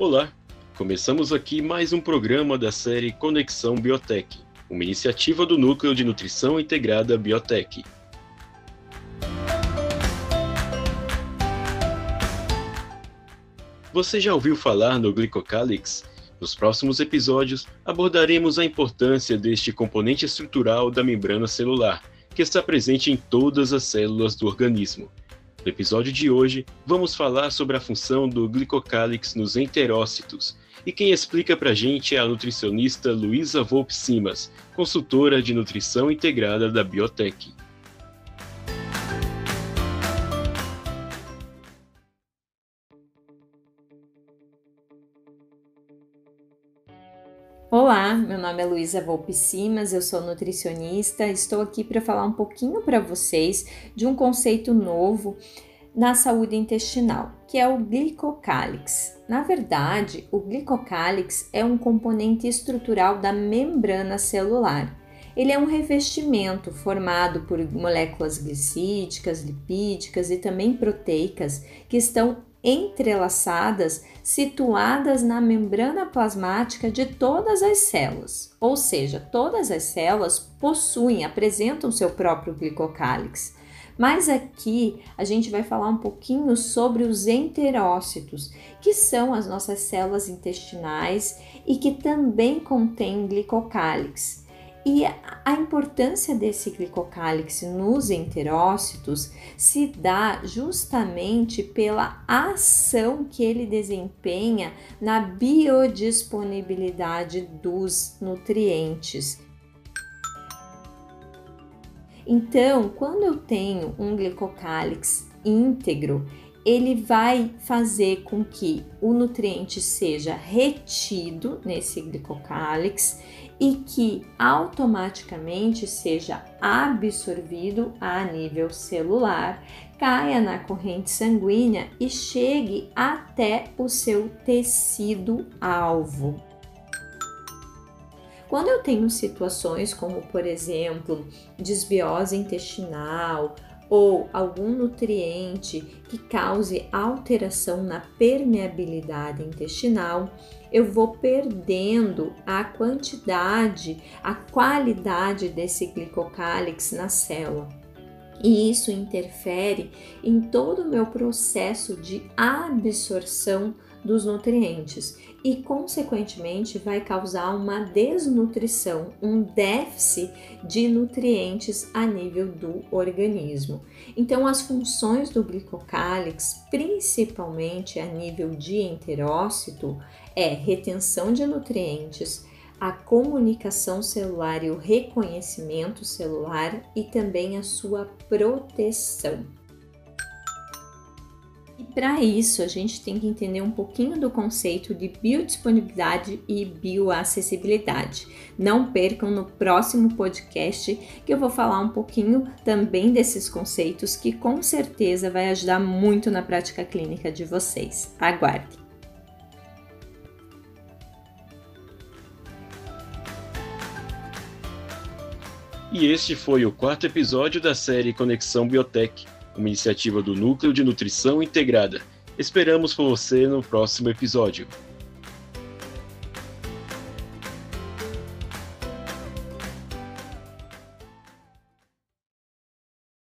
Olá, começamos aqui mais um programa da série Conexão Biotech, uma iniciativa do Núcleo de Nutrição Integrada Biotech. Você já ouviu falar no glicocálix? Nos próximos episódios abordaremos a importância deste componente estrutural da membrana celular, que está presente em todas as células do organismo. No episódio de hoje, vamos falar sobre a função do glicocálix nos enterócitos. E quem explica pra gente é a nutricionista Luísa Volpe Simas, consultora de nutrição integrada da Biotech. Olá, meu nome é Luísa Volpe Simas, eu sou nutricionista. Estou aqui para falar um pouquinho para vocês de um conceito novo na saúde intestinal, que é o glicocálix. Na verdade, o glicocálix é um componente estrutural da membrana celular. Ele é um revestimento formado por moléculas glicídicas, lipídicas e também proteicas que estão entrelaçadas, situadas na membrana plasmática de todas as células. Ou seja, todas as células possuem, apresentam seu próprio glicocálix. Mas aqui a gente vai falar um pouquinho sobre os enterócitos, que são as nossas células intestinais e que também contêm glicocálix. E a importância desse glicocálix nos enterócitos se dá justamente pela ação que ele desempenha na biodisponibilidade dos nutrientes. Então, quando eu tenho um glicocálix íntegro, ele vai fazer com que o nutriente seja retido nesse glicocálix e que automaticamente seja absorvido a nível celular, caia na corrente sanguínea e chegue até o seu tecido alvo. Quando eu tenho situações como, por exemplo, desbiose intestinal ou algum nutriente que cause alteração na permeabilidade intestinal, eu vou perdendo a quantidade, a qualidade desse glicocálix na célula. E isso interfere em todo o meu processo de absorção dos nutrientes e, consequentemente, vai causar uma desnutrição, um déficit de nutrientes a nível do organismo. Então, as funções do glicocálix, principalmente a nível de enterócito, é retenção de nutrientes, a comunicação celular e o reconhecimento celular e também a sua proteção. E para isso, a gente tem que entender um pouquinho do conceito de biodisponibilidade e bioacessibilidade. Não percam no próximo podcast que eu vou falar um pouquinho também desses conceitos que com certeza vai ajudar muito na prática clínica de vocês. Aguarde. E este foi o quarto episódio da série Conexão Biotech uma iniciativa do Núcleo de Nutrição Integrada. Esperamos por você no próximo episódio.